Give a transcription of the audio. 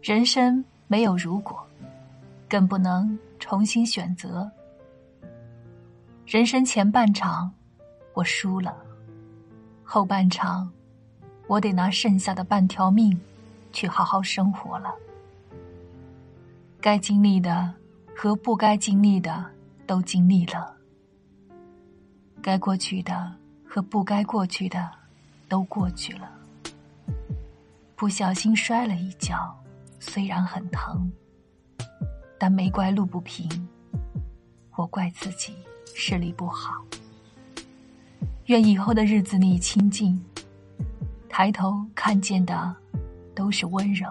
人生没有如果，更不能重新选择。人生前半场，我输了；后半场，我得拿剩下的半条命，去好好生活了。该经历的和不该经历的都经历了，该过去的和不该过去的都过去了。不小心摔了一跤，虽然很疼，但没怪路不平，我怪自己视力不好。愿以后的日子里清静，抬头看见的都是温柔。